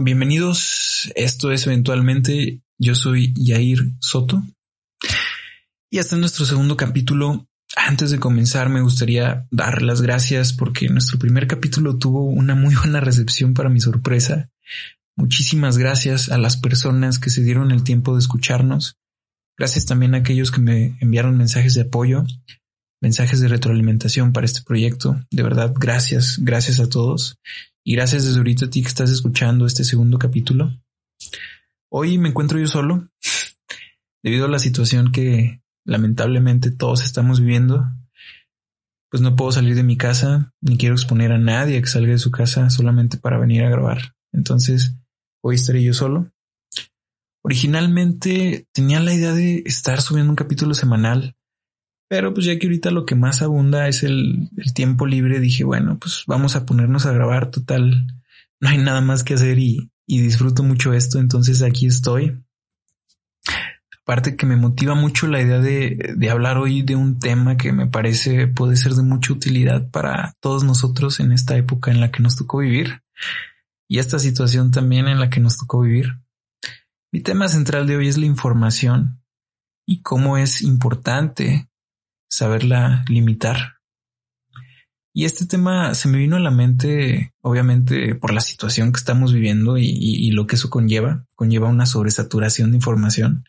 Bienvenidos, esto es eventualmente, yo soy Yair Soto y hasta nuestro segundo capítulo. Antes de comenzar me gustaría dar las gracias porque nuestro primer capítulo tuvo una muy buena recepción para mi sorpresa. Muchísimas gracias a las personas que se dieron el tiempo de escucharnos. Gracias también a aquellos que me enviaron mensajes de apoyo, mensajes de retroalimentación para este proyecto. De verdad, gracias, gracias a todos. Y gracias desde ahorita a ti que estás escuchando este segundo capítulo. Hoy me encuentro yo solo debido a la situación que lamentablemente todos estamos viviendo. Pues no puedo salir de mi casa ni quiero exponer a nadie que salga de su casa solamente para venir a grabar. Entonces hoy estaré yo solo. Originalmente tenía la idea de estar subiendo un capítulo semanal, pero pues ya que ahorita lo que más abunda es el, tiempo libre, dije, bueno, pues vamos a ponernos a grabar total. No hay nada más que hacer y, y disfruto mucho esto, entonces aquí estoy. Aparte que me motiva mucho la idea de, de hablar hoy de un tema que me parece puede ser de mucha utilidad para todos nosotros en esta época en la que nos tocó vivir y esta situación también en la que nos tocó vivir. Mi tema central de hoy es la información y cómo es importante saberla limitar. Y este tema se me vino a la mente, obviamente, por la situación que estamos viviendo y, lo que eso conlleva. Conlleva una sobresaturación de información.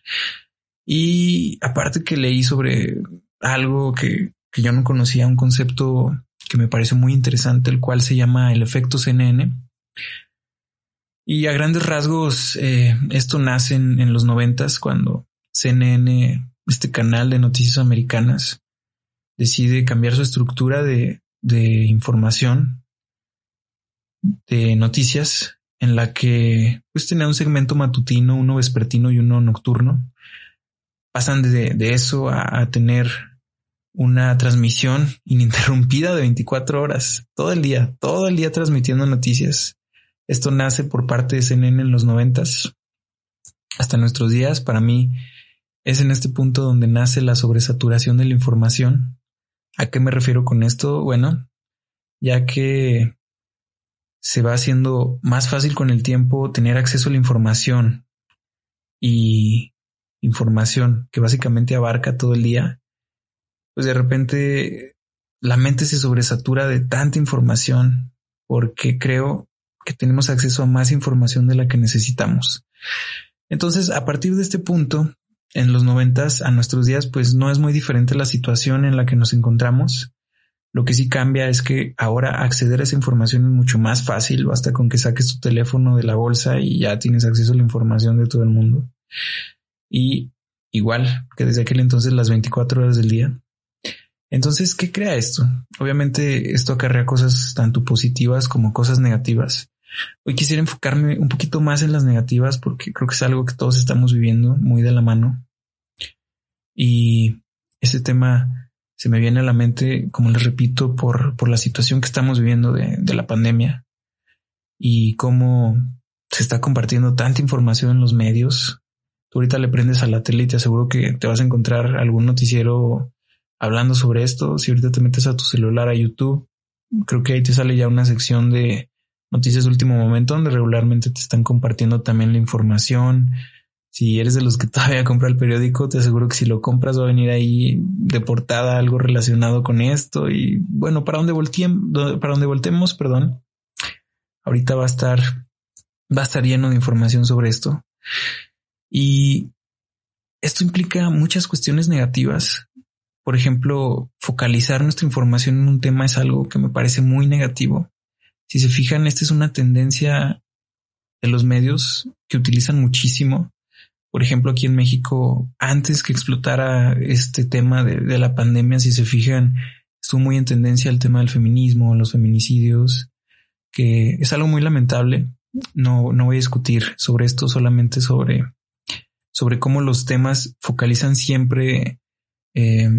Y aparte que leí sobre algo que, yo no conocía, un concepto que me parece muy interesante, el cual se llama el efecto CNN. Y a grandes rasgos, eh, esto nace en, en los noventas cuando CNN, este canal de noticias americanas, decide cambiar su estructura de, de información, de noticias, en la que pues tenía un segmento matutino, uno vespertino y uno nocturno. Pasan de, de eso a, tener una transmisión ininterrumpida de 24 horas, todo el día, todo el día transmitiendo noticias. Esto nace por parte de CNN en los noventas hasta nuestros días. Para mí es en este punto donde nace la sobresaturación de la información ¿A qué me refiero con esto? Bueno, ya que se va haciendo más fácil con el tiempo tener acceso a la información y información que básicamente abarca todo el día, pues de repente la mente se sobresatura de tanta información porque creo que tenemos acceso a más información de la que necesitamos. Entonces, a partir de este punto, en los noventas a nuestros días, pues no es muy diferente la situación en la que nos encontramos. Lo que sí cambia es que ahora acceder a esa información es mucho más fácil, basta con que saques tu teléfono de la bolsa y ya tienes acceso a la información de todo el mundo. Y igual que desde aquel entonces las 24 horas del día. Entonces, ¿qué crea esto? Obviamente esto acarrea cosas tanto positivas como cosas negativas. Hoy quisiera enfocarme un poquito más en las negativas porque creo que es algo que todos estamos viviendo muy de la mano. Y ese tema se me viene a la mente, como les repito, por, por la situación que estamos viviendo de, de la pandemia y cómo se está compartiendo tanta información en los medios. Tú ahorita le prendes a la tele y te aseguro que te vas a encontrar algún noticiero hablando sobre esto. Si ahorita te metes a tu celular a YouTube, creo que ahí te sale ya una sección de noticias de último momento donde regularmente te están compartiendo también la información. Si eres de los que todavía compra el periódico, te aseguro que si lo compras va a venir ahí de portada algo relacionado con esto. Y bueno, para donde volteemos, para donde voltemos, perdón, ahorita va a estar, va a estar lleno de información sobre esto. Y esto implica muchas cuestiones negativas. Por ejemplo, focalizar nuestra información en un tema es algo que me parece muy negativo si se fijan, esta es una tendencia de los medios que utilizan muchísimo. Por ejemplo, aquí en México, antes que explotara este tema de, la pandemia, si se fijan, estuvo muy en tendencia el tema del feminismo, los feminicidios, que es algo muy lamentable. No, no voy a discutir sobre esto, solamente sobre, sobre cómo los temas focalizan siempre eh,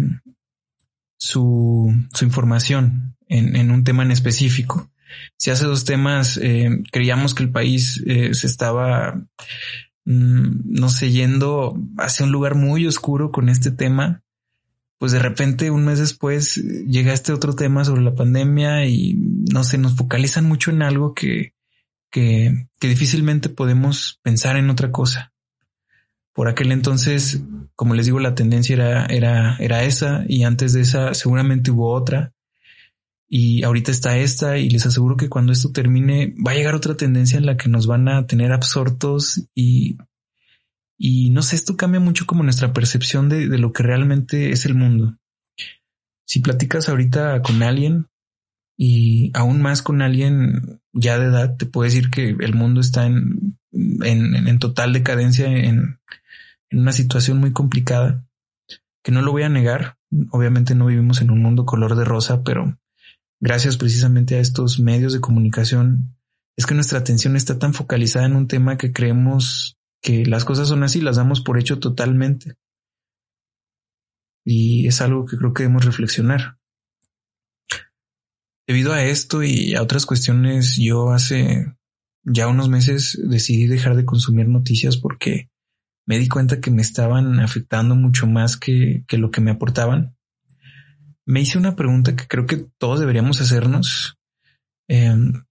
su, su, información en, un tema en específico si hace dos temas eh, creíamos que el país eh, se estaba, mm, no sé, yendo hacia un lugar muy oscuro con este tema, pues de repente un mes después llega este otro tema sobre la pandemia y no sé, nos focalizan mucho en algo que, que, que difícilmente podemos pensar en otra cosa. Por aquel entonces, como les digo, la tendencia era, era, era esa y antes de esa seguramente hubo otra y ahorita está esta y les aseguro que cuando esto termine va a llegar otra tendencia en la que nos van a tener absortos y, y no sé, esto cambia mucho como nuestra percepción de, de lo que realmente es el mundo. Si platicas ahorita con alguien y aún más con alguien ya de edad, te puedo decir que el mundo está en, en, en total decadencia, en, en una situación muy complicada, que no lo voy a negar. Obviamente no vivimos en un mundo color de rosa, pero gracias precisamente a estos medios de comunicación es que nuestra atención está tan focalizada en un tema que creemos que las cosas son así, las damos por hecho totalmente. Y es algo que creo que debemos reflexionar. Debido a esto y a otras cuestiones, yo hace ya unos meses decidí dejar de consumir noticias porque me di cuenta que me estaban afectando mucho más que, lo que me aportaban. Me hice una pregunta que creo que todos deberíamos hacernos. Em,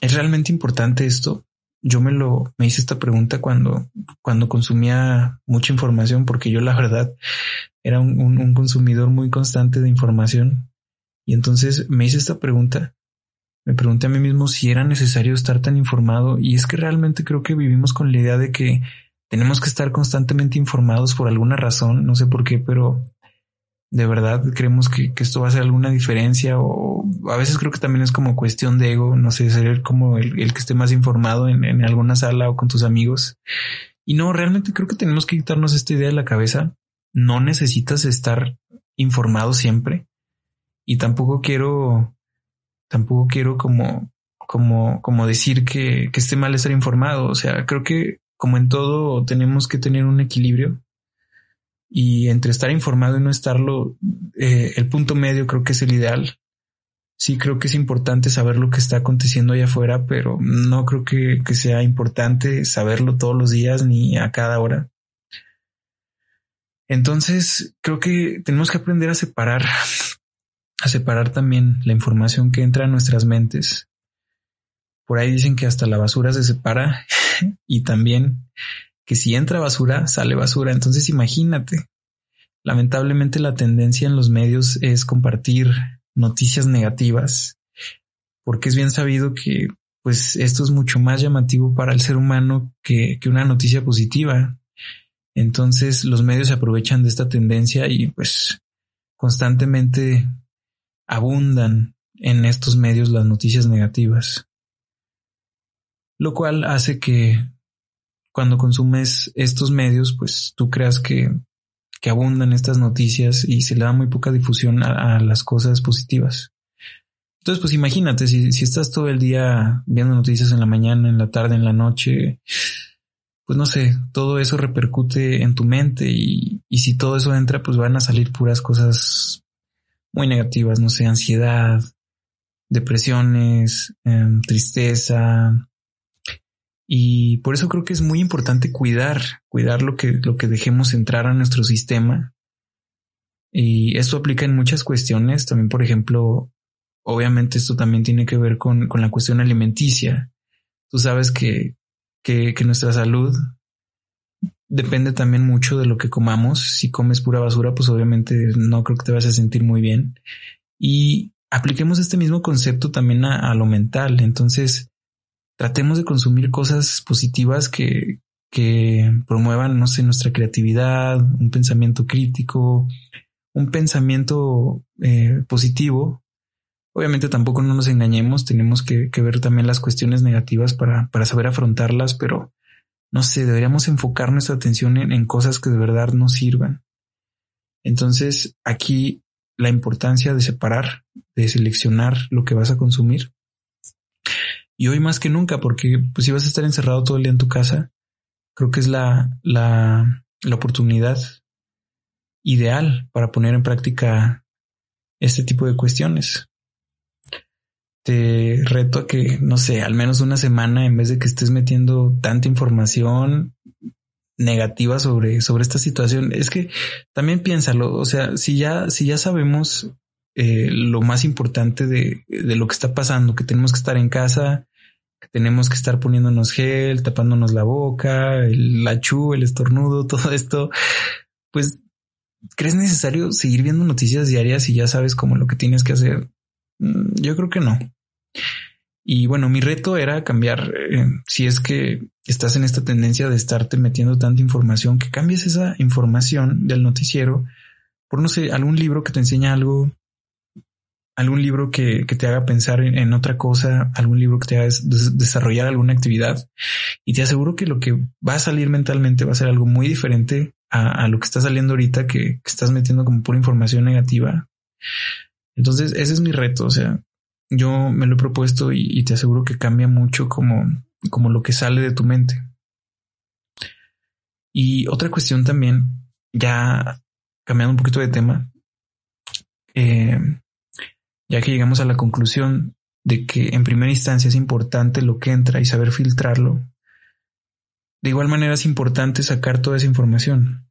¿Es realmente importante esto? Yo me lo, me hice esta pregunta cuando, cuando consumía mucha información, porque yo la verdad era un, un consumidor muy constante de información. Y entonces me hice esta pregunta. Me pregunté a mí mismo si era necesario estar tan informado. Y es que realmente creo que vivimos con la idea de que tenemos que estar constantemente informados por alguna razón, no sé por qué, pero de verdad creemos que, esto va a hacer alguna diferencia o a veces creo que también es como cuestión de ego, no sé, ser como el, que esté más informado en, en, alguna sala o con tus amigos. Y no, realmente creo que tenemos que quitarnos esta idea de la cabeza. No necesitas estar informado siempre y tampoco quiero, tampoco quiero como, como, como decir que, que esté mal estar informado. O sea, creo que como en todo, tenemos que tener un equilibrio y entre estar informado y no estarlo, eh, el punto medio creo que es el ideal. Sí creo que es importante saber lo que está aconteciendo allá afuera, pero no creo que, que sea importante saberlo todos los días ni a cada hora. Entonces, creo que tenemos que aprender a separar, a separar también la información que entra a nuestras mentes. Por ahí dicen que hasta la basura se separa y también que si entra basura, sale basura. Entonces imagínate, lamentablemente la tendencia en los medios es compartir noticias negativas, porque es bien sabido que pues esto es mucho más llamativo para el ser humano que, que una noticia positiva. Entonces los medios se aprovechan de esta tendencia y pues constantemente abundan en estos medios las noticias negativas lo cual hace que cuando consumes estos medios, pues tú creas que, abundan estas noticias y se le da muy poca difusión a, las cosas positivas. Entonces, pues imagínate, si, si estás todo el día viendo noticias en la mañana, en la tarde, en la noche, pues no sé, todo eso repercute en tu mente y, y si todo eso entra, pues van a salir puras cosas muy negativas, no sé, ansiedad, depresiones, em, tristeza, y por eso creo que es muy importante cuidar, cuidar lo que, lo que dejemos entrar a nuestro sistema. Y esto aplica en muchas cuestiones. También, por ejemplo, obviamente esto también tiene que ver con, con la cuestión alimenticia. Tú sabes que, que, nuestra salud depende también mucho de lo que comamos. Si comes pura basura, pues obviamente no creo que te vas a sentir muy bien. Y apliquemos este mismo concepto también a, a lo mental. Entonces, tratemos de consumir cosas positivas que, que promuevan, no sé, nuestra creatividad, un pensamiento crítico, un pensamiento eh, positivo. Obviamente tampoco no nos engañemos, tenemos que, ver también las cuestiones negativas para, para, saber afrontarlas, pero no sé, deberíamos enfocar nuestra atención en, en cosas que de verdad nos sirvan. Entonces, aquí la importancia de separar, de seleccionar lo que vas a consumir y hoy más que nunca, porque pues si vas a estar encerrado todo el día en tu casa, creo que es la, la, la oportunidad ideal para poner en práctica este tipo de cuestiones. Te reto a que, no sé, al menos una semana, en vez de que estés metiendo tanta información negativa sobre, sobre esta situación, es que también piénsalo, o sea, si ya, si ya sabemos eh, lo más importante de, de, lo que está pasando, que tenemos que estar en casa, tenemos que estar poniéndonos gel, tapándonos la boca, el achú, el estornudo, todo esto, pues ¿crees necesario seguir viendo noticias diarias y ya sabes como lo que tienes que hacer? Mm, yo creo que no. Y bueno, mi reto era cambiar, eh, si es que estás en esta tendencia de estarte metiendo tanta información, que cambies esa información del noticiero por, no sé, algún libro que te enseña algo, algún libro que, te haga pensar en, otra cosa, algún libro que te haga desarrollar alguna actividad. Y te aseguro que lo que va a salir mentalmente va a ser algo muy diferente a, lo que está saliendo ahorita, que, que estás metiendo como pura información negativa. Entonces, ese es mi reto. O sea, yo me lo he propuesto y, te aseguro que cambia mucho como, como lo que sale de tu mente. Y otra cuestión también, ya cambiando un poquito de tema, eh, ya que llegamos a la conclusión de que en primera instancia es importante lo que entra y saber filtrarlo, de igual manera es importante sacar toda esa información.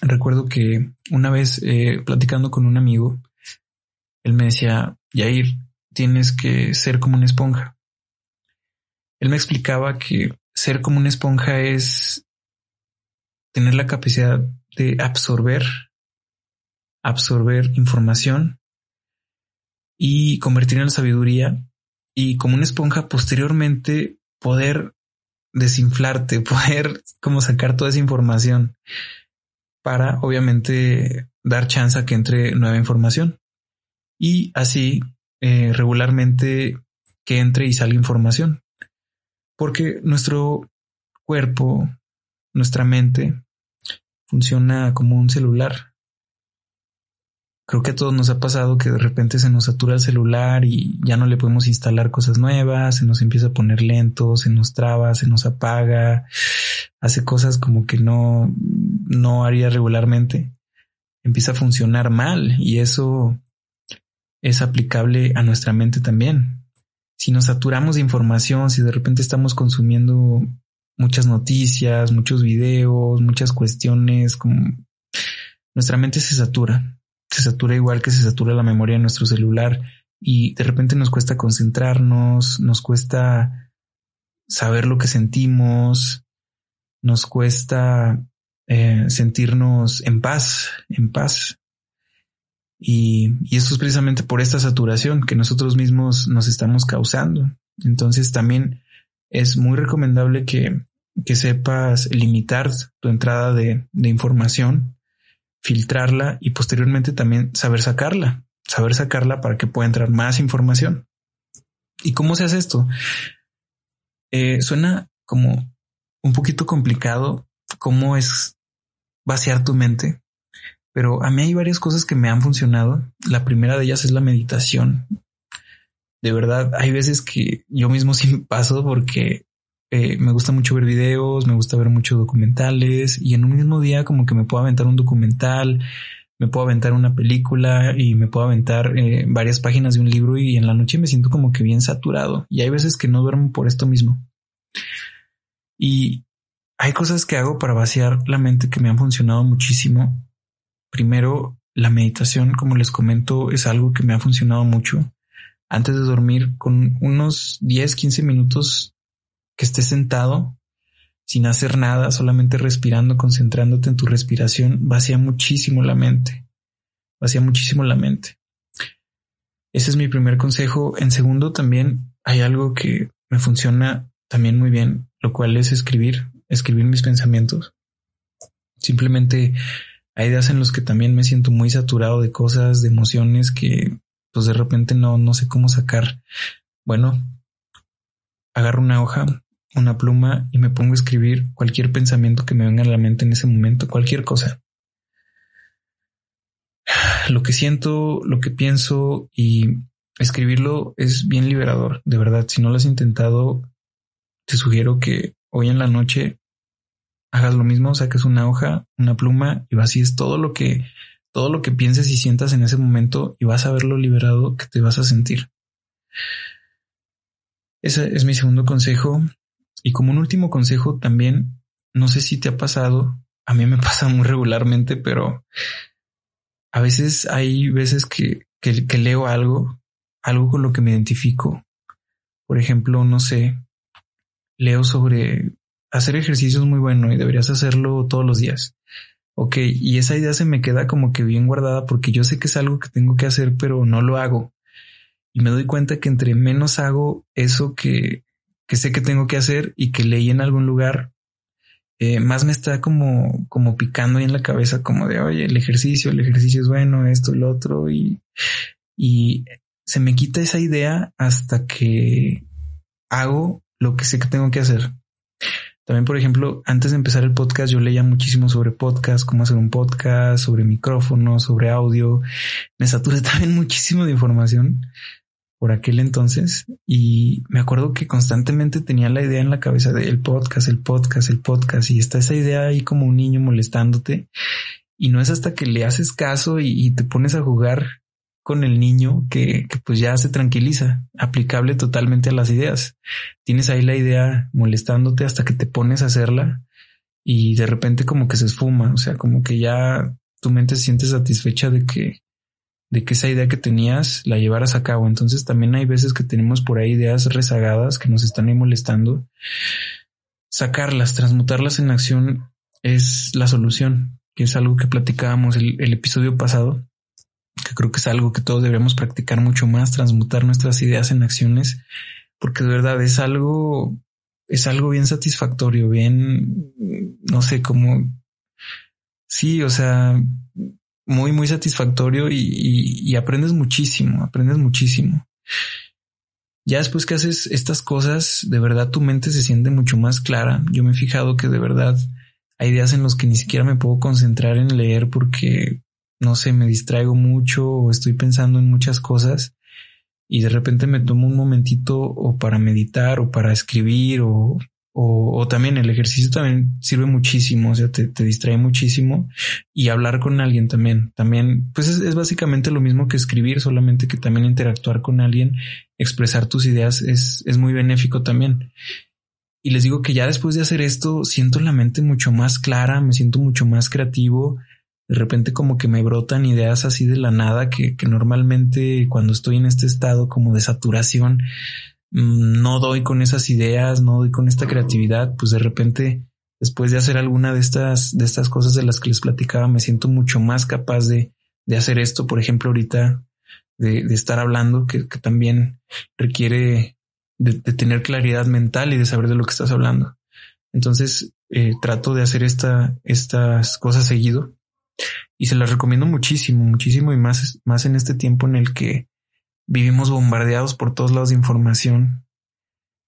Recuerdo que una vez eh, platicando con un amigo, él me decía, Yair, tienes que ser como una esponja. Él me explicaba que ser como una esponja es tener la capacidad de absorber, absorber información y convertir en sabiduría y como una esponja posteriormente poder desinflarte, poder como sacar toda esa información para obviamente dar chance a que entre nueva información y así eh, regularmente que entre y salga información. Porque nuestro cuerpo, nuestra mente, funciona como un celular. Creo que a todos nos ha pasado que de repente se nos satura el celular y ya no le podemos instalar cosas nuevas, se nos empieza a poner lento, se nos traba, se nos apaga, hace cosas como que no, no haría regularmente. Empieza a funcionar mal y eso es aplicable a nuestra mente también. Si nos saturamos de información, si de repente estamos consumiendo muchas noticias, muchos videos, muchas cuestiones, como nuestra mente se satura, se satura igual que se satura la memoria de nuestro celular y de repente nos cuesta concentrarnos, nos cuesta saber lo que sentimos, nos cuesta eh, sentirnos en paz, en paz. Y, y eso es precisamente por esta saturación que nosotros mismos nos estamos causando. Entonces también es muy recomendable que, que sepas limitar tu entrada de, de, información, filtrarla y posteriormente también saber sacarla, saber sacarla para que pueda entrar más información. ¿Y cómo se hace esto? Eh, suena como un poquito complicado cómo es vaciar tu mente, pero a mí hay varias cosas que me han funcionado. La primera de ellas es la meditación. De verdad, hay veces que yo mismo sí paso porque eh, me gusta mucho ver videos, me gusta ver muchos documentales y en un mismo día como que me puedo aventar un documental, me puedo aventar una película y me puedo aventar eh, varias páginas de un libro y en la noche me siento como que bien saturado y hay veces que no duermo por esto mismo. Y hay cosas que hago para vaciar la mente que me han funcionado muchísimo Primero, la meditación, como les comento, es algo que me ha funcionado mucho. Antes de dormir, con unos 10, 15 minutos que estés sentado, sin hacer nada, solamente respirando, concentrándote en tu respiración, vacía muchísimo la mente. Vacía muchísimo la mente. Ese es mi primer consejo. En segundo, también hay algo que me funciona también muy bien, lo cual es escribir, escribir mis pensamientos. Simplemente hay días en los que también me siento muy saturado de cosas, de emociones que pues de repente no, no sé cómo sacar. Bueno, agarro una hoja, una pluma y me pongo a escribir cualquier pensamiento que me venga a la mente en ese momento, cualquier cosa. Lo que siento, lo que pienso y escribirlo es bien liberador, de verdad. Si no lo has intentado, te sugiero que hoy en la noche hagas lo mismo, saques una hoja, una pluma y vacíes todo lo que, todo lo que pienses y sientas en ese momento y vas a ver lo liberado que te vas a sentir. Ese es mi segundo consejo. Y como un último consejo también, no sé si te ha pasado, a mí me pasa muy regularmente, pero a veces hay veces que, que, leo algo, algo con lo que me identifico, por ejemplo, no sé, leo sobre hacer ejercicio es muy bueno y deberías hacerlo todos los días. Ok, y esa idea se me queda como que bien guardada porque yo sé que es algo que tengo que hacer, pero no lo hago. Y me doy cuenta que entre menos hago eso que, que sé que tengo que hacer y que leí en algún lugar, eh, más me está como, como picando ahí en la cabeza, como de, oye, el ejercicio, el ejercicio es bueno, esto, el otro, y, y se me quita esa idea hasta que hago lo que sé que tengo que hacer. También, por ejemplo, antes de empezar el podcast, yo leía muchísimo sobre podcast, cómo hacer un podcast, sobre micrófonos, sobre audio. Me saturé también muchísimo de información por aquel entonces y me acuerdo que constantemente tenía la idea en la cabeza de el podcast, el podcast, el podcast y está esa idea ahí como un niño molestándote y no es hasta que le haces caso y, te pones a jugar con el niño que, que, pues ya se tranquiliza, aplicable totalmente a las ideas. Tienes ahí la idea molestándote hasta que te pones a hacerla y de repente como que se esfuma, o sea, como que ya tu mente se siente satisfecha de que de que esa idea que tenías la llevaras a cabo. Entonces también hay veces que tenemos por ahí ideas rezagadas que nos están ahí molestando. Sacarlas, transmutarlas en acción es la solución, que es algo que platicábamos el, el episodio pasado, que creo que es algo que todos debemos practicar mucho más, transmutar nuestras ideas en acciones, porque de verdad es algo, es algo bien satisfactorio, bien, no sé, cómo sí, o sea, muy, muy satisfactorio y, aprendes muchísimo, aprendes muchísimo. Ya después que haces estas cosas, de verdad tu mente se siente mucho más clara. Yo me he fijado que de verdad hay días en los que ni siquiera me puedo concentrar en leer porque, no sé, me distraigo mucho o estoy pensando en muchas cosas y de repente me tomo un momentito o para meditar o para escribir o o, también el ejercicio también sirve muchísimo, o sea, te, distrae muchísimo y hablar con alguien también, también, pues es, básicamente lo mismo que escribir, solamente que también interactuar con alguien, expresar tus ideas es, es muy benéfico también. Y les digo que ya después de hacer esto, siento la mente mucho más clara, me siento mucho más creativo, de repente como que me brotan ideas así de la nada que, que normalmente cuando estoy en este estado como de saturación, no doy con esas ideas, no doy con esta creatividad, pues de repente, después de hacer alguna de estas, de estas cosas de las que les platicaba, me siento mucho más capaz de, de hacer esto. Por ejemplo, ahorita de, de estar hablando, que, que también requiere de, de, tener claridad mental y de saber de lo que estás hablando. Entonces, eh, trato de hacer esta, estas cosas seguido y se las recomiendo muchísimo, muchísimo y más, más en este tiempo en el que vivimos bombardeados por todos lados de información.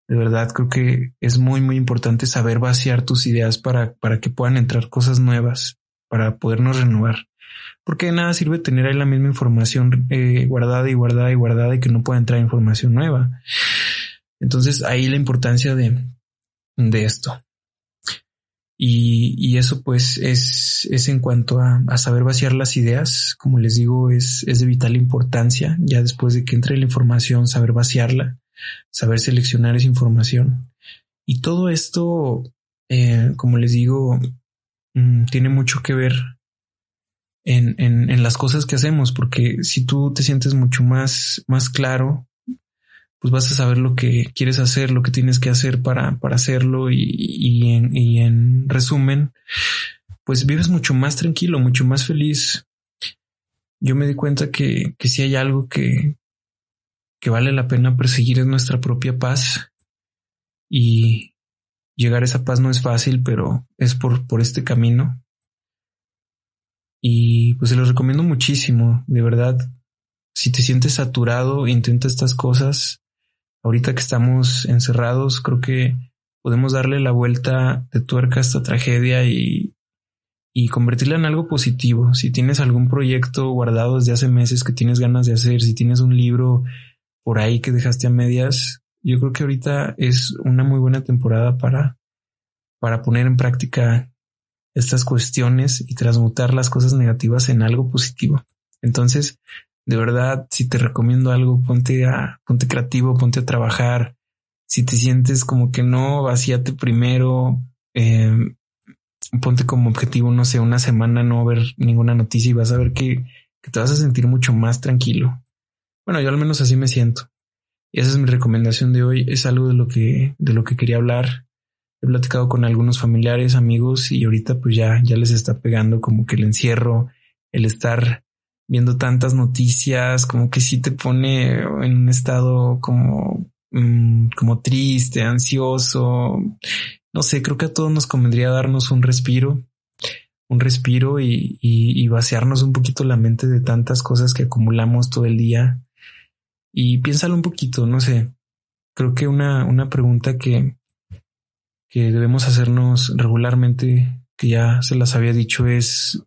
De verdad, creo que es muy, muy importante saber vaciar tus ideas para, para que puedan entrar cosas nuevas, para podernos renovar. Porque de nada sirve tener ahí la misma información eh, guardada y guardada y guardada y que no pueda entrar información nueva. Entonces ahí la importancia de, de esto. Y, eso pues es, es en cuanto a, a, saber vaciar las ideas, como les digo, es, es de vital importancia, ya después de que entre la información, saber vaciarla, saber seleccionar esa información. Y todo esto, eh, como les digo, mm, tiene mucho que ver en, en, en las cosas que hacemos, porque si tú te sientes mucho más, más claro pues vas a saber lo que quieres hacer, lo que tienes que hacer para, para hacerlo y, y, en, resumen, pues vives mucho más tranquilo, mucho más feliz. Yo me di cuenta que, que si hay algo que, que vale la pena perseguir es nuestra propia paz y llegar a esa paz no es fácil, pero es por, por este camino. Y pues se los recomiendo muchísimo, de verdad. Si te sientes saturado, intenta estas cosas ahorita que estamos encerrados, creo que podemos darle la vuelta de tuerca a esta tragedia y, y convertirla en algo positivo. Si tienes algún proyecto guardado desde hace meses que tienes ganas de hacer, si tienes un libro por ahí que dejaste a medias, yo creo que ahorita es una muy buena temporada para, para poner en práctica estas cuestiones y transmutar las cosas negativas en algo positivo. Entonces, de verdad, si te recomiendo algo, ponte a, ponte creativo, ponte a trabajar. Si te sientes como que no, vacíate primero, eh, ponte como objetivo, no sé, una semana no ver ninguna noticia y vas a ver que, que te vas a sentir mucho más tranquilo. Bueno, yo al menos así me siento. esa es mi recomendación de hoy. Es algo de lo que, de lo que quería hablar. He platicado con algunos familiares, amigos y ahorita pues ya, ya les está pegando como que el encierro, el estar viendo tantas noticias, como que sí te pone en un estado como, mm, como triste, ansioso. No sé, creo que a todos nos convendría darnos un respiro, un respiro y, y, vaciarnos un poquito la mente de tantas cosas que acumulamos todo el día. Y piénsalo un poquito, no sé. Creo que una, una pregunta que, que debemos hacernos regularmente, que ya se las había dicho, es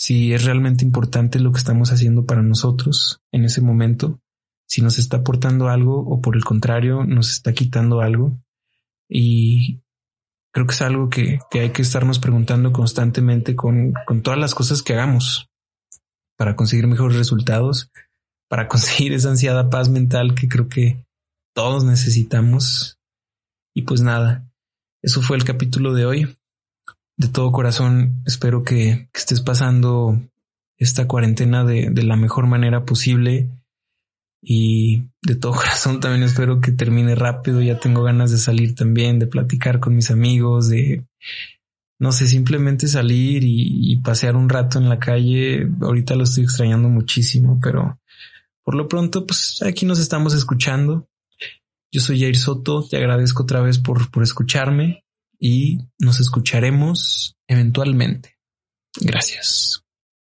si es realmente importante lo que estamos haciendo para nosotros en ese momento, si nos está aportando algo o por el contrario nos está quitando algo. Y creo que es algo que, que hay que estarnos preguntando constantemente con, con todas las cosas que hagamos para conseguir mejores resultados, para conseguir esa ansiada paz mental que creo que todos necesitamos. Y pues nada, eso fue el capítulo de hoy de todo corazón espero que, estés pasando esta cuarentena de, la mejor manera posible y de todo corazón también espero que termine rápido. Ya tengo ganas de salir también, de platicar con mis amigos, de, no sé, simplemente salir y, pasear un rato en la calle. Ahorita lo estoy extrañando muchísimo, pero por lo pronto, pues aquí nos estamos escuchando. Yo soy Jair Soto, te agradezco otra vez por, por escucharme y nos escucharemos eventualmente. Gracias.